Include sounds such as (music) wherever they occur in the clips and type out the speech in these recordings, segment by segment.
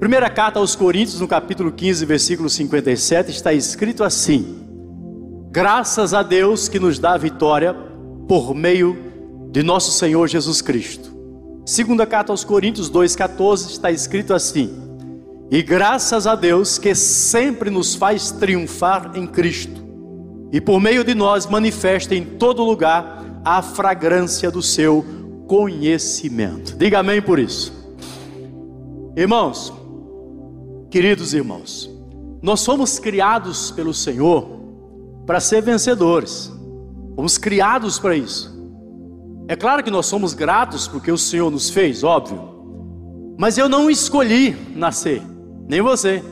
Primeira carta aos Coríntios, no capítulo 15, versículo 57, está escrito assim: Graças a Deus que nos dá a vitória por meio de nosso Senhor Jesus Cristo. Segunda carta aos Coríntios 2,14 está escrito assim: E graças a Deus que sempre nos faz triunfar em Cristo, e por meio de nós manifesta em todo lugar a fragrância do seu conhecimento. Diga amém por isso. Irmãos, queridos irmãos, nós fomos criados pelo Senhor para ser vencedores. Fomos criados para isso. É claro que nós somos gratos porque o Senhor nos fez, óbvio. Mas eu não escolhi nascer, nem você.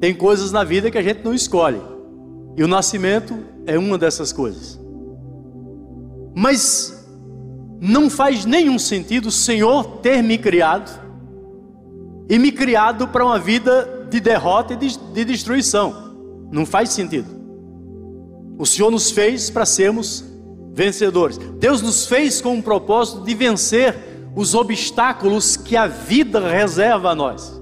Tem coisas na vida que a gente não escolhe. E o nascimento é uma dessas coisas. Mas não faz nenhum sentido o Senhor ter me criado e me criado para uma vida de derrota e de, de destruição. Não faz sentido. O Senhor nos fez para sermos vencedores. Deus nos fez com um propósito de vencer os obstáculos que a vida reserva a nós.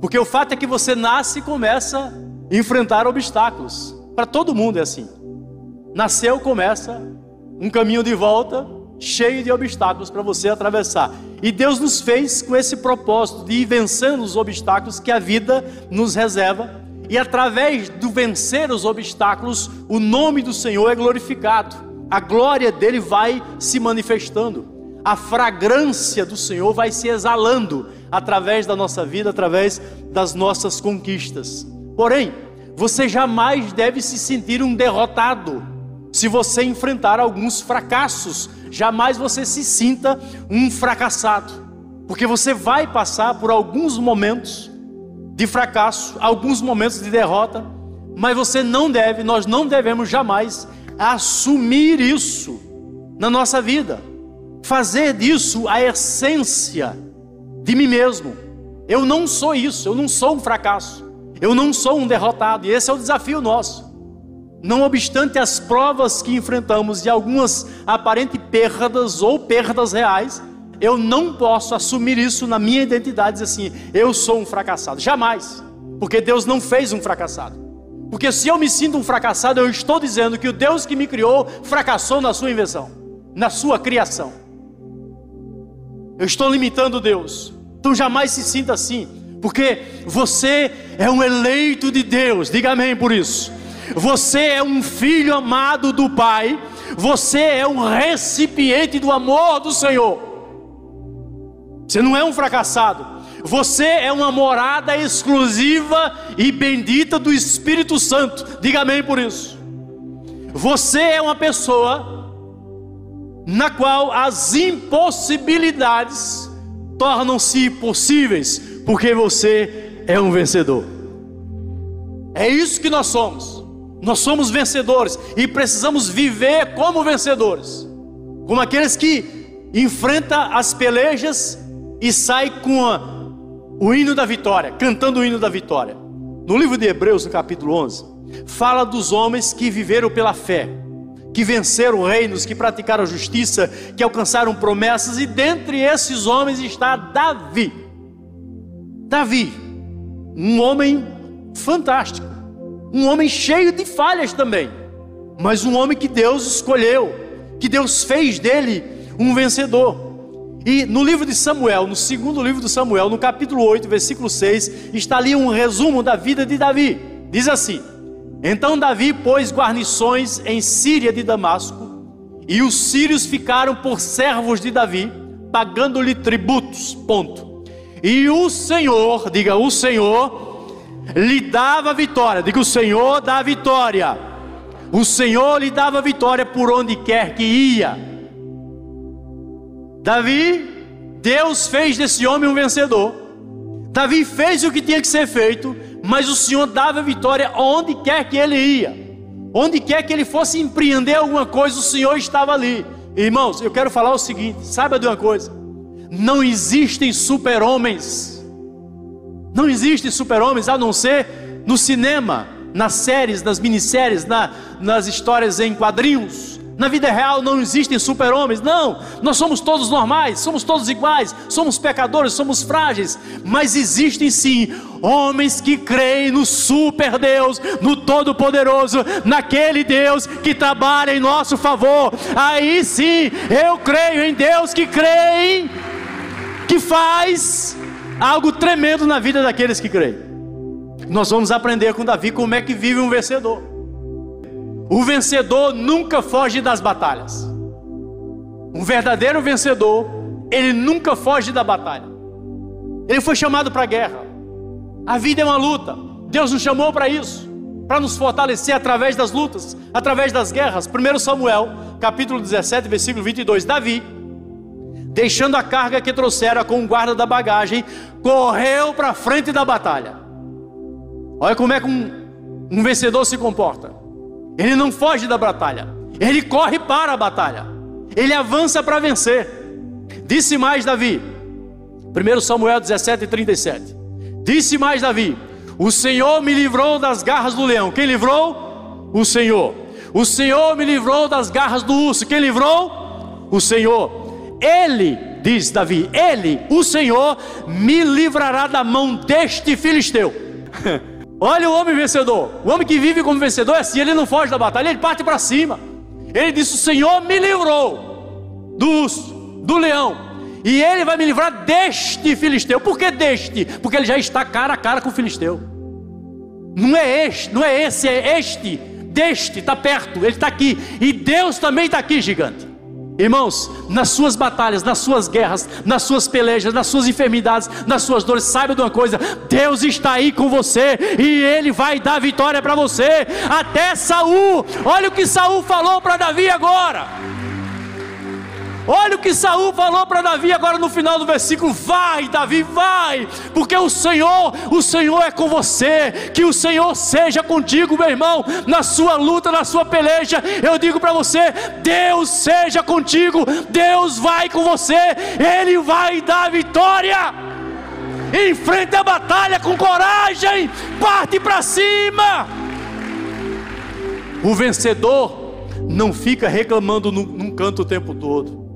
Porque o fato é que você nasce e começa a enfrentar obstáculos. Para todo mundo é assim. Nasceu, começa um caminho de volta cheio de obstáculos para você atravessar. E Deus nos fez com esse propósito de ir vencendo os obstáculos que a vida nos reserva. E através do vencer os obstáculos, o nome do Senhor é glorificado. A glória dele vai se manifestando. A fragrância do Senhor vai se exalando através da nossa vida, através das nossas conquistas. Porém, você jamais deve se sentir um derrotado se você enfrentar alguns fracassos jamais você se sinta um fracassado, porque você vai passar por alguns momentos de fracasso, alguns momentos de derrota, mas você não deve, nós não devemos jamais assumir isso na nossa vida, fazer disso a essência de mim mesmo. Eu não sou isso, eu não sou um fracasso, eu não sou um derrotado, e esse é o desafio nosso. Não obstante as provas que enfrentamos e algumas aparentes perdas ou perdas reais, eu não posso assumir isso na minha identidade, dizer assim, eu sou um fracassado. Jamais. Porque Deus não fez um fracassado. Porque se eu me sinto um fracassado, eu estou dizendo que o Deus que me criou fracassou na sua invenção, na sua criação. Eu estou limitando Deus. Então jamais se sinta assim, porque você é um eleito de Deus. Diga amém por isso. Você é um filho amado do Pai, você é um recipiente do amor do Senhor. Você não é um fracassado, você é uma morada exclusiva e bendita do Espírito Santo. Diga amém por isso. Você é uma pessoa na qual as impossibilidades tornam-se possíveis, porque você é um vencedor. É isso que nós somos. Nós somos vencedores e precisamos viver como vencedores, como aqueles que enfrentam as pelejas e saem com a, o hino da vitória, cantando o hino da vitória. No livro de Hebreus, no capítulo 11, fala dos homens que viveram pela fé, que venceram reinos, que praticaram justiça, que alcançaram promessas, e dentre esses homens está Davi. Davi, um homem fantástico um homem cheio de falhas também, mas um homem que Deus escolheu, que Deus fez dele um vencedor. E no livro de Samuel, no segundo livro de Samuel, no capítulo 8, versículo 6, está ali um resumo da vida de Davi. Diz assim: Então Davi pôs guarnições em Síria de Damasco, e os sírios ficaram por servos de Davi, pagando-lhe tributos. Ponto. E o Senhor, diga o Senhor, lhe dava vitória. Diga: o Senhor dá vitória. O Senhor lhe dava vitória por onde quer que ia. Davi, Deus fez desse homem um vencedor. Davi fez o que tinha que ser feito, mas o Senhor dava vitória onde quer que ele ia. Onde quer que ele fosse empreender alguma coisa, o Senhor estava ali. Irmãos, eu quero falar o seguinte: saiba de uma coisa, não existem super-homens não existe super-homens a não ser no cinema, nas séries, nas minisséries, na, nas histórias em quadrinhos. Na vida real não existem super-homens, não. Nós somos todos normais, somos todos iguais, somos pecadores, somos frágeis. Mas existem sim homens que creem no super Deus, no Todo-Poderoso, naquele Deus que trabalha em nosso favor. Aí sim, eu creio em Deus que creem, que faz algo tremendo na vida daqueles que creem. Nós vamos aprender com Davi como é que vive um vencedor. O vencedor nunca foge das batalhas. Um verdadeiro vencedor, ele nunca foge da batalha. Ele foi chamado para a guerra. A vida é uma luta. Deus nos chamou para isso, para nos fortalecer através das lutas, através das guerras. 1 Samuel, capítulo 17, versículo 22. Davi, deixando a carga que trouxera com o guarda da bagagem, correu para a frente da batalha. Olha como é que um, um vencedor se comporta. Ele não foge da batalha, ele corre para a batalha, ele avança para vencer. Disse mais Davi, 1 Samuel 17, 37. Disse mais Davi: O Senhor me livrou das garras do leão. Quem livrou? O Senhor. O Senhor me livrou das garras do urso. Quem livrou? O Senhor. Ele, diz Davi, ele, o Senhor, me livrará da mão deste filisteu. (laughs) Olha o homem vencedor. O homem que vive como vencedor é assim: ele não foge da batalha, ele parte para cima. Ele disse: O Senhor me livrou do urso, do leão, e ele vai me livrar deste filisteu. Por que deste? Porque ele já está cara a cara com o filisteu. Não é este, não é esse, é este. Deste, está perto, ele está aqui. E Deus também está aqui, gigante. Irmãos, nas suas batalhas, nas suas guerras, nas suas pelejas, nas suas enfermidades, nas suas dores, saiba de uma coisa: Deus está aí com você e Ele vai dar vitória para você. Até Saul, olha o que Saul falou para Davi agora. Olha o que Saul falou para Davi agora no final do versículo: Vai, Davi, vai, porque o Senhor, o Senhor é com você. Que o Senhor seja contigo, meu irmão, na sua luta, na sua peleja. Eu digo para você: Deus seja contigo, Deus vai com você, Ele vai dar vitória. Enfrente a batalha com coragem, parte para cima. O vencedor não fica reclamando num, num canto o tempo todo.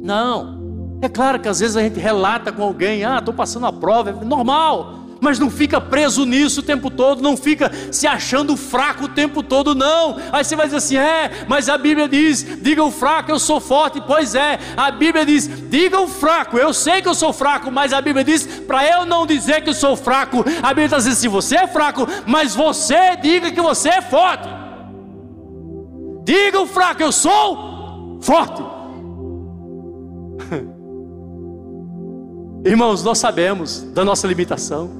Não. É claro que às vezes a gente relata com alguém, ah, estou passando a prova, é normal. Mas não fica preso nisso o tempo todo, não fica se achando fraco o tempo todo, não. Aí você vai dizer assim: é, mas a Bíblia diz: diga o fraco, eu sou forte. Pois é, a Bíblia diz: diga o fraco, eu sei que eu sou fraco, mas a Bíblia diz: para eu não dizer que eu sou fraco, a Bíblia está dizendo assim: você é fraco, mas você diga que você é forte. Diga o fraco, eu sou forte. Irmãos, nós sabemos da nossa limitação.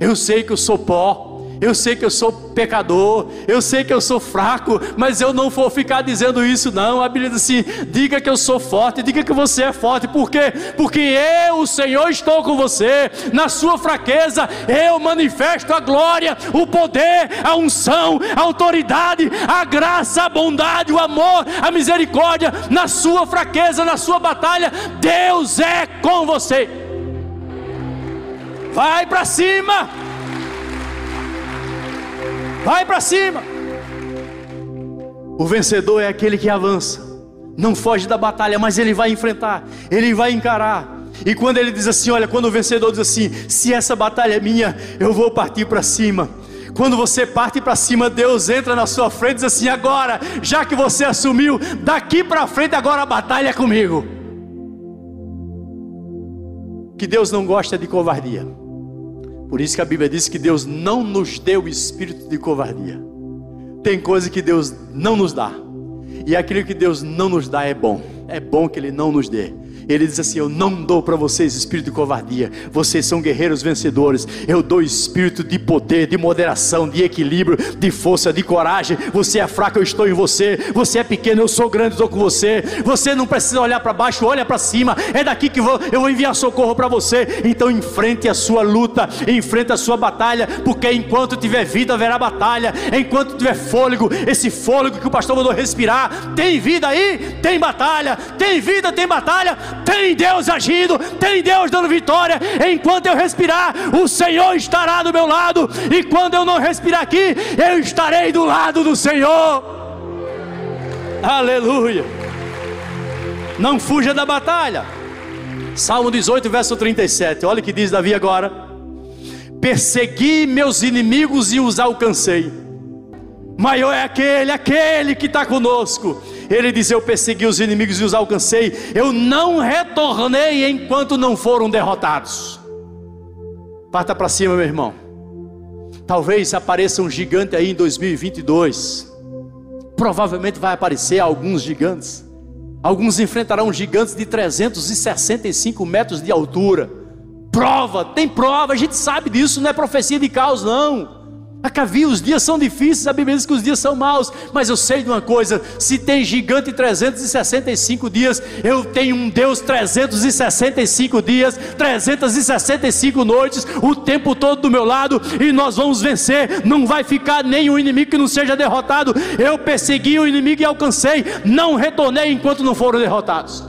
Eu sei que eu sou pó. Eu sei que eu sou pecador, eu sei que eu sou fraco, mas eu não vou ficar dizendo isso, não. A Bíblia diz assim: diga que eu sou forte, diga que você é forte, por quê? Porque eu, o Senhor, estou com você. Na sua fraqueza, eu manifesto a glória, o poder, a unção, a autoridade, a graça, a bondade, o amor, a misericórdia. Na sua fraqueza, na sua batalha, Deus é com você. Vai para cima. Vai para cima. O vencedor é aquele que avança, não foge da batalha, mas ele vai enfrentar, ele vai encarar. E quando ele diz assim: Olha, quando o vencedor diz assim: Se essa batalha é minha, eu vou partir para cima. Quando você parte para cima, Deus entra na sua frente e diz assim: Agora, já que você assumiu, daqui para frente, agora a batalha é comigo. Que Deus não gosta de covardia. Por isso que a Bíblia diz que Deus não nos deu espírito de covardia. Tem coisa que Deus não nos dá. E aquilo que Deus não nos dá é bom. É bom que Ele não nos dê. Ele diz assim: Eu não dou para vocês espírito de covardia, vocês são guerreiros vencedores. Eu dou espírito de poder, de moderação, de equilíbrio, de força, de coragem. Você é fraco, eu estou em você. Você é pequeno, eu sou grande, estou com você. Você não precisa olhar para baixo, olha para cima. É daqui que vou, eu vou enviar socorro para você. Então enfrente a sua luta, enfrente a sua batalha, porque enquanto tiver vida haverá batalha. Enquanto tiver fôlego, esse fôlego que o pastor mandou respirar, tem vida aí, tem batalha, tem vida, tem batalha tem Deus agindo, tem Deus dando vitória. Enquanto eu respirar, o Senhor estará do meu lado, e quando eu não respirar aqui, eu estarei do lado do Senhor. Aleluia. Não fuja da batalha. Salmo 18, verso 37. Olha o que diz Davi agora. Persegui meus inimigos e os alcancei. Maior é aquele, aquele que está conosco. Ele diz: Eu persegui os inimigos e os alcancei. Eu não retornei enquanto não foram derrotados. Parta para cima, meu irmão. Talvez apareça um gigante aí em 2022. Provavelmente vai aparecer alguns gigantes. Alguns enfrentarão gigantes de 365 metros de altura. Prova, tem prova, a gente sabe disso, não é profecia de caos, não. Acavi, os dias são difíceis, a Bíblia diz que os dias são maus, mas eu sei de uma coisa: se tem gigante 365 dias, eu tenho um Deus 365 dias, 365 noites, o tempo todo do meu lado, e nós vamos vencer. Não vai ficar nenhum inimigo que não seja derrotado. Eu persegui o inimigo e alcancei, não retornei enquanto não foram derrotados.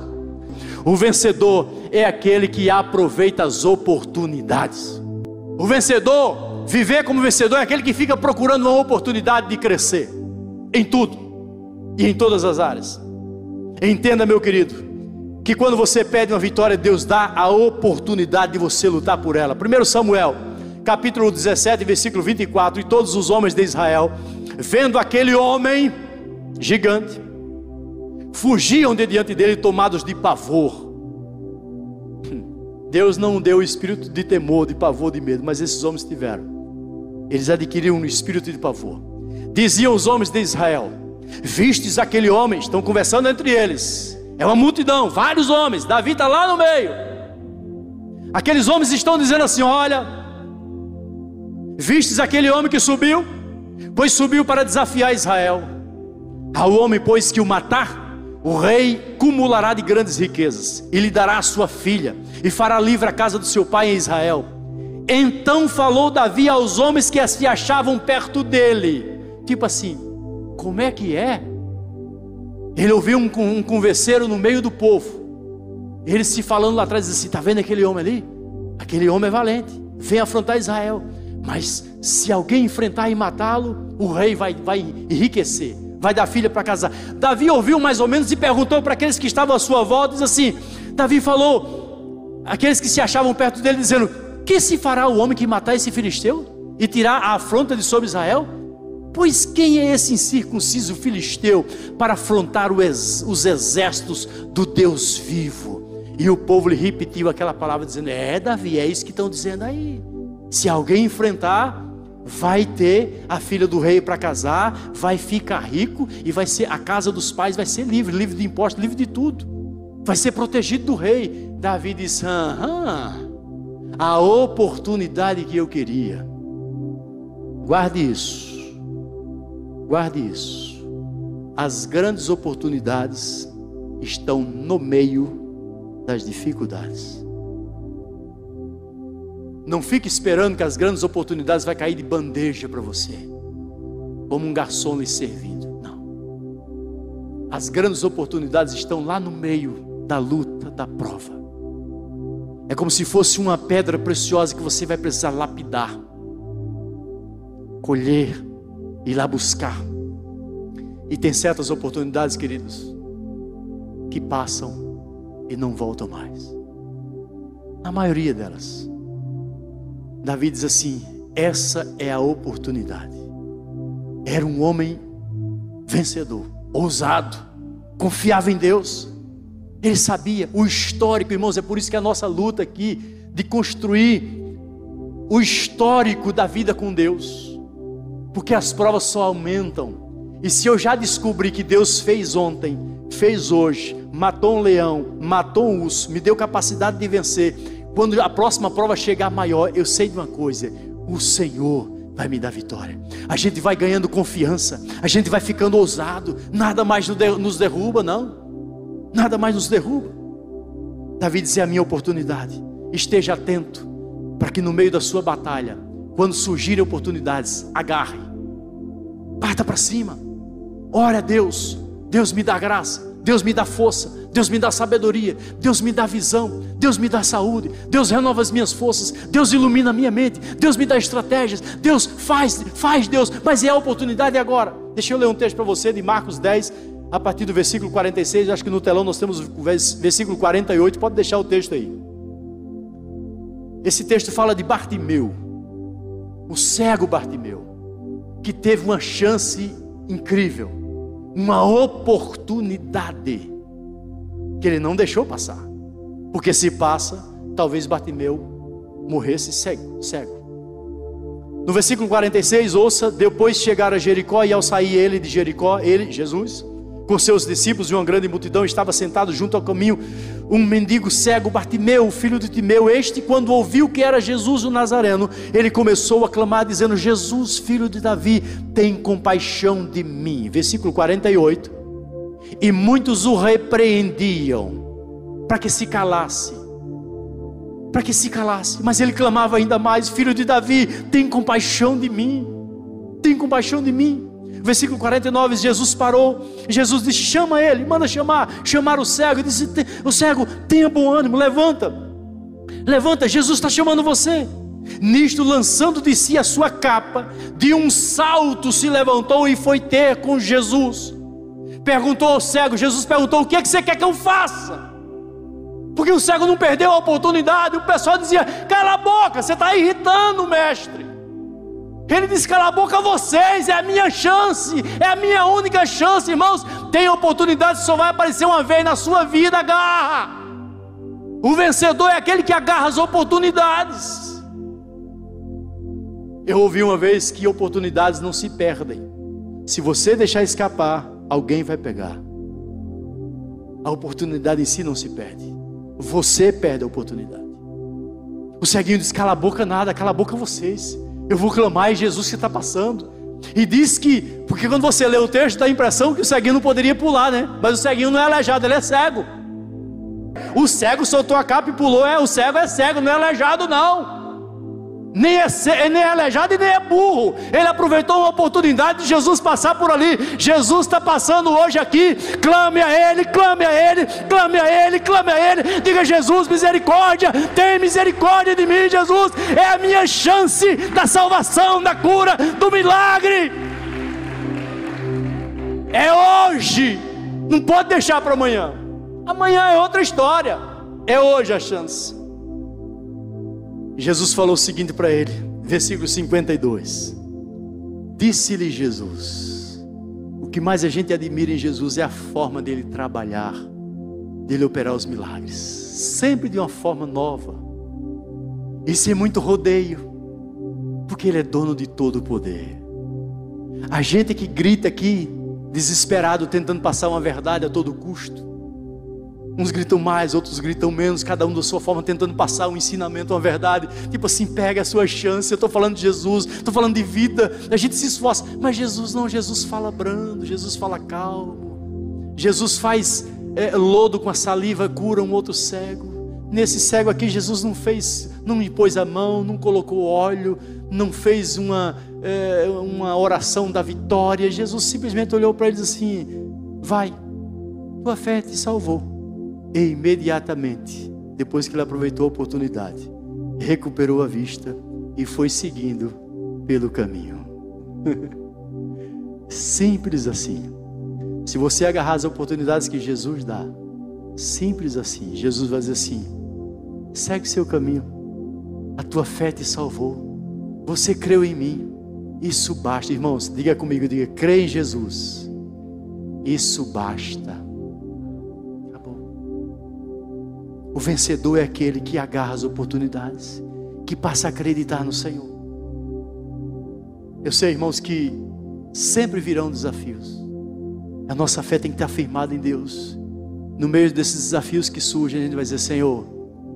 O vencedor é aquele que aproveita as oportunidades. O vencedor Viver como vencedor é aquele que fica procurando uma oportunidade de crescer em tudo e em todas as áreas. Entenda, meu querido, que quando você pede uma vitória, Deus dá a oportunidade de você lutar por ela. 1 Samuel, capítulo 17, versículo 24: E todos os homens de Israel, vendo aquele homem gigante, fugiam de diante dele, tomados de pavor. Deus não deu o espírito de temor, de pavor, de medo, mas esses homens tiveram. Eles adquiriram um espírito de pavor. Diziam os homens de Israel: Vistes aquele homem, estão conversando entre eles. É uma multidão, vários homens. Davi está lá no meio. Aqueles homens estão dizendo assim: Olha, vistes aquele homem que subiu? Pois subiu para desafiar Israel. Ao homem, pois, que o matar, o rei cumulará de grandes riquezas, e lhe dará a sua filha, e fará livre a casa do seu pai em Israel então falou Davi aos homens que se achavam perto dele, tipo assim: como é que é? Ele ouviu um, um converseiro no meio do povo, eles se falando lá atrás, assim: está vendo aquele homem ali? Aquele homem é valente, vem afrontar Israel. Mas se alguém enfrentar e matá-lo, o rei vai, vai enriquecer, vai dar filha para casar. Davi ouviu mais ou menos e perguntou para aqueles que estavam à sua volta: diz assim: Davi falou, aqueles que se achavam perto dele, dizendo: que se fará o homem que matar esse filisteu e tirar a afronta de sobre Israel? Pois quem é esse incircunciso filisteu para afrontar os exércitos do Deus vivo? E o povo lhe repetiu aquela palavra, dizendo: É, Davi, é isso que estão dizendo aí. Se alguém enfrentar, vai ter a filha do rei para casar, vai ficar rico e vai ser a casa dos pais vai ser livre, livre de impostos, livre de tudo. Vai ser protegido do rei. Davi disse: Aham a oportunidade que eu queria. Guarde isso. Guarde isso. As grandes oportunidades estão no meio das dificuldades. Não fique esperando que as grandes oportunidades vai cair de bandeja para você, como um garçom lhe servindo. Não. As grandes oportunidades estão lá no meio da luta, da prova. É como se fosse uma pedra preciosa que você vai precisar lapidar, colher, ir lá buscar. E tem certas oportunidades, queridos, que passam e não voltam mais. A maioria delas. Davi diz assim: essa é a oportunidade. Era um homem vencedor, ousado, confiava em Deus. Ele sabia o histórico, irmãos, é por isso que a nossa luta aqui de construir o histórico da vida com Deus, porque as provas só aumentam. E se eu já descobri que Deus fez ontem, fez hoje, matou um leão, matou um urso, me deu capacidade de vencer, quando a próxima prova chegar maior, eu sei de uma coisa: o Senhor vai me dar vitória. A gente vai ganhando confiança, a gente vai ficando ousado, nada mais nos derruba, não nada mais nos derruba. Davi dizia: a minha oportunidade, esteja atento, para que no meio da sua batalha, quando surgirem oportunidades, agarre, parta para cima, ore a Deus, Deus me dá graça, Deus me dá força, Deus me dá sabedoria, Deus me dá visão, Deus me dá saúde, Deus renova as minhas forças, Deus ilumina a minha mente, Deus me dá estratégias, Deus faz, faz Deus, mas é a oportunidade agora. Deixa eu ler um texto para você de Marcos 10, a partir do versículo 46, acho que no telão nós temos o versículo 48, pode deixar o texto aí. Esse texto fala de Bartimeu, o cego Bartimeu, que teve uma chance incrível, uma oportunidade que ele não deixou passar. Porque se passa, talvez Bartimeu morresse cego, cego. No versículo 46, ouça: depois chegar a Jericó e ao sair ele de Jericó, ele, Jesus, com seus discípulos e uma grande multidão, estava sentado junto ao caminho um mendigo cego, Bartimeu, filho de Timeu. Este, quando ouviu que era Jesus o Nazareno, ele começou a clamar, dizendo: Jesus, filho de Davi, tem compaixão de mim. Versículo 48. E muitos o repreendiam para que se calasse. Para que se calasse, mas ele clamava ainda mais: Filho de Davi, tem compaixão de mim, tem compaixão de mim versículo 49, Jesus parou. Jesus disse: chama ele, manda chamar, chamar o cego. E disse: o cego, tenha bom ânimo, levanta, levanta, Jesus está chamando você. Nisto, lançando de si a sua capa, de um salto se levantou e foi ter com Jesus. Perguntou ao cego, Jesus perguntou: O que é que você quer que eu faça? Porque o cego não perdeu a oportunidade. O pessoal dizia: Cala a boca, você está irritando, mestre. Ele disse: Cala a boca vocês, é a minha chance, é a minha única chance, irmãos. Tem oportunidade, só vai aparecer uma vez na sua vida, agarra. O vencedor é aquele que agarra as oportunidades. Eu ouvi uma vez que oportunidades não se perdem. Se você deixar escapar, alguém vai pegar. A oportunidade em si não se perde. Você perde a oportunidade. O ceguinho diz: cala a boca nada, cala a boca vocês. Eu vou clamar em Jesus que está passando. E diz que, porque quando você lê o texto, dá a impressão que o ceguinho não poderia pular, né? Mas o ceguinho não é aleijado, ele é cego. O cego soltou a capa e pulou, é, o cego é cego, não é aleijado, não nem é, nem é aleijado e nem é burro. Ele aproveitou uma oportunidade de Jesus passar por ali. Jesus está passando hoje aqui. Clame a Ele, clame a Ele, clame a Ele, clame a Ele. Diga Jesus, misericórdia, tem misericórdia de mim, Jesus. É a minha chance da salvação, da cura, do milagre. É hoje. Não pode deixar para amanhã. Amanhã é outra história. É hoje a chance. Jesus falou o seguinte para ele, versículo 52. Disse-lhe Jesus: O que mais a gente admira em Jesus é a forma dele trabalhar, dele operar os milagres, sempre de uma forma nova, e sem muito rodeio, porque ele é dono de todo o poder. A gente que grita aqui, desesperado, tentando passar uma verdade a todo custo, Uns gritam mais, outros gritam menos, cada um da sua forma, tentando passar um ensinamento, uma verdade. Tipo assim, pega a sua chance. Eu estou falando de Jesus, estou falando de vida. A gente se esforça, mas Jesus não, Jesus fala brando, Jesus fala calmo. Jesus faz é, lodo com a saliva, cura um outro cego. Nesse cego aqui, Jesus não fez, não impôs a mão, não colocou óleo, não fez uma, é, uma oração da vitória. Jesus simplesmente olhou para ele e disse assim: Vai, tua fé te salvou. E imediatamente, depois que ele aproveitou a oportunidade, recuperou a vista e foi seguindo pelo caminho. (laughs) Simples assim. Se você agarrar as oportunidades que Jesus dá, simples assim, Jesus vai dizer assim: segue seu caminho, a tua fé te salvou, você creu em mim, isso basta, irmãos. Diga comigo, diga, crê em Jesus, isso basta. O vencedor é aquele que agarra as oportunidades, que passa a acreditar no Senhor. Eu sei, irmãos, que sempre virão desafios. A nossa fé tem que estar firmada em Deus. No meio desses desafios que surgem, a gente vai dizer: Senhor,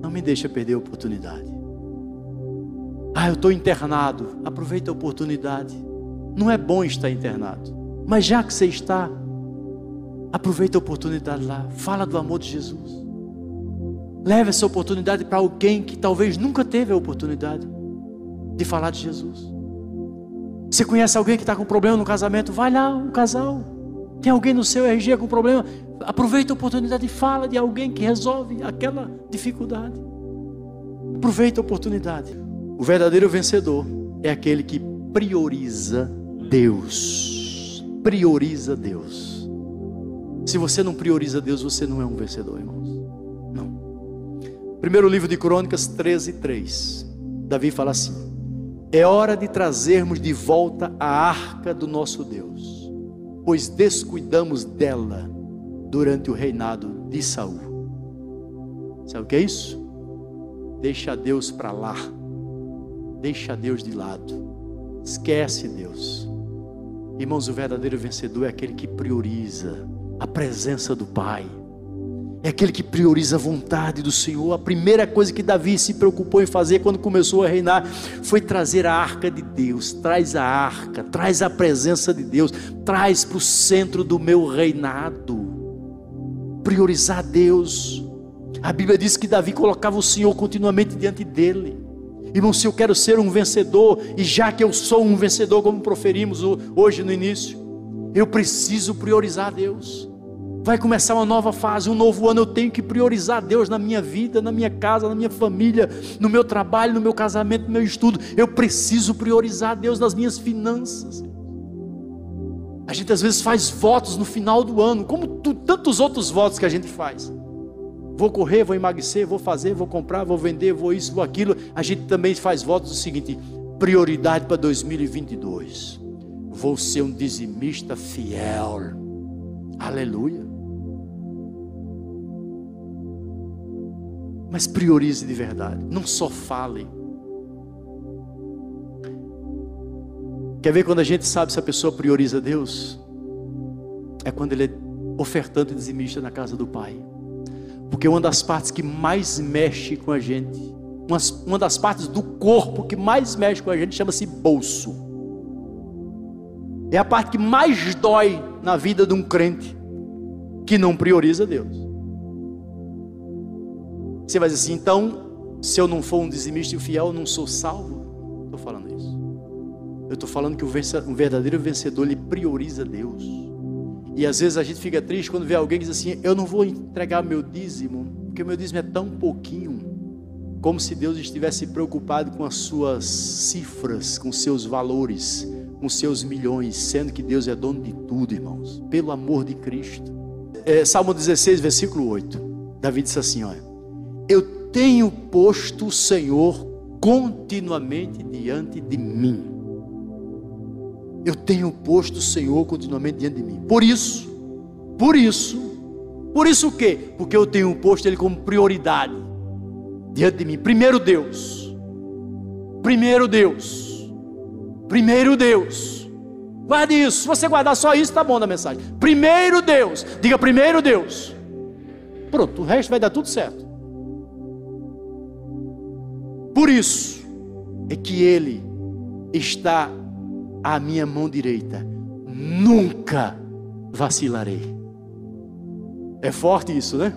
não me deixa perder a oportunidade. Ah, eu estou internado. Aproveita a oportunidade. Não é bom estar internado. Mas já que você está, aproveita a oportunidade lá. Fala do amor de Jesus. Leve essa oportunidade para alguém que talvez nunca teve a oportunidade de falar de Jesus. Você conhece alguém que está com problema no casamento? Vai lá, um casal. Tem alguém no seu RG com problema? Aproveita a oportunidade e fala de alguém que resolve aquela dificuldade. Aproveita a oportunidade. O verdadeiro vencedor é aquele que prioriza Deus. Prioriza Deus. Se você não prioriza Deus, você não é um vencedor, irmãos. Primeiro livro de Crônicas 13, 3. Davi fala assim: É hora de trazermos de volta a arca do nosso Deus, pois descuidamos dela durante o reinado de Saul. Sabe o que é isso? Deixa Deus para lá. Deixa Deus de lado. Esquece Deus. Irmãos, o verdadeiro vencedor é aquele que prioriza a presença do Pai. É aquele que prioriza a vontade do Senhor. A primeira coisa que Davi se preocupou em fazer quando começou a reinar foi trazer a arca de Deus. Traz a arca, traz a presença de Deus, traz para o centro do meu reinado. Priorizar Deus. A Bíblia diz que Davi colocava o Senhor continuamente diante dele. Irmão, se eu quero ser um vencedor, e já que eu sou um vencedor, como proferimos hoje no início, eu preciso priorizar Deus. Vai começar uma nova fase, um novo ano. Eu tenho que priorizar Deus na minha vida, na minha casa, na minha família, no meu trabalho, no meu casamento, no meu estudo. Eu preciso priorizar Deus nas minhas finanças. A gente às vezes faz votos no final do ano, como tu, tantos outros votos que a gente faz. Vou correr, vou emagrecer, vou fazer, vou comprar, vou vender, vou isso, vou aquilo. A gente também faz votos do seguinte: prioridade para 2022. Vou ser um dizimista fiel. Aleluia. Mas priorize de verdade, não só fale. Quer ver quando a gente sabe se a pessoa prioriza Deus? É quando ele é ofertante e dizimista na casa do Pai. Porque uma das partes que mais mexe com a gente, uma, uma das partes do corpo que mais mexe com a gente chama-se bolso. É a parte que mais dói na vida de um crente que não prioriza Deus. Você vai dizer assim, então, se eu não for um dizimista fiel, eu não sou salvo? Estou falando isso. Eu estou falando que o verdadeiro vencedor, ele prioriza Deus. E às vezes a gente fica triste quando vê alguém que diz assim, eu não vou entregar meu dízimo, porque meu dízimo é tão pouquinho. Como se Deus estivesse preocupado com as suas cifras, com seus valores, com seus milhões, sendo que Deus é dono de tudo, irmãos. Pelo amor de Cristo. É, Salmo 16, versículo 8. Davi disse assim: olha eu tenho posto o Senhor continuamente diante de mim. Eu tenho posto o Senhor continuamente diante de mim. Por isso, por isso, por isso o quê? Porque eu tenho posto Ele como prioridade diante de mim. Primeiro Deus. Primeiro Deus. Primeiro Deus. Guarde isso. Se você guardar só isso, está bom na mensagem. Primeiro Deus. Diga primeiro Deus. Pronto, o resto vai dar tudo certo. Por isso é que Ele está à minha mão direita. Nunca vacilarei. É forte isso, né?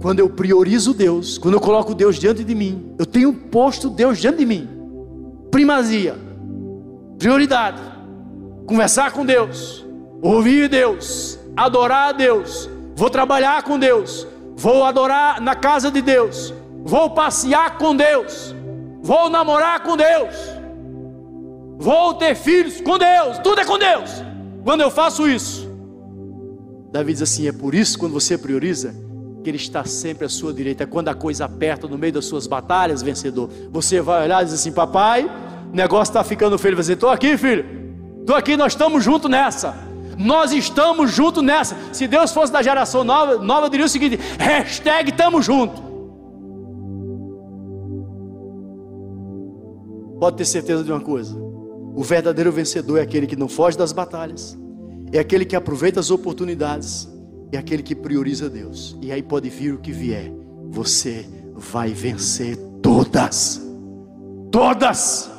Quando eu priorizo Deus, quando eu coloco Deus diante de mim, eu tenho posto Deus diante de mim. Primazia, prioridade, conversar com Deus, ouvir Deus, adorar a Deus, vou trabalhar com Deus, vou adorar na casa de Deus, vou passear com Deus, vou namorar com Deus, vou ter filhos com Deus, tudo é com Deus. Quando eu faço isso, Davi diz assim: é por isso quando você prioriza, que Ele está sempre à sua direita. Quando a coisa aperta no meio das suas batalhas, vencedor, você vai olhar e diz assim: Papai, o negócio está ficando feio. Ele vai dizer: Estou aqui, filho, estou aqui, nós estamos juntos nessa. Nós estamos juntos nessa. Se Deus fosse da geração nova, nova diria o seguinte: hashtag estamos juntos. Pode ter certeza de uma coisa: o verdadeiro vencedor é aquele que não foge das batalhas, é aquele que aproveita as oportunidades, é aquele que prioriza Deus. E aí pode vir o que vier, você vai vencer todas. Todas.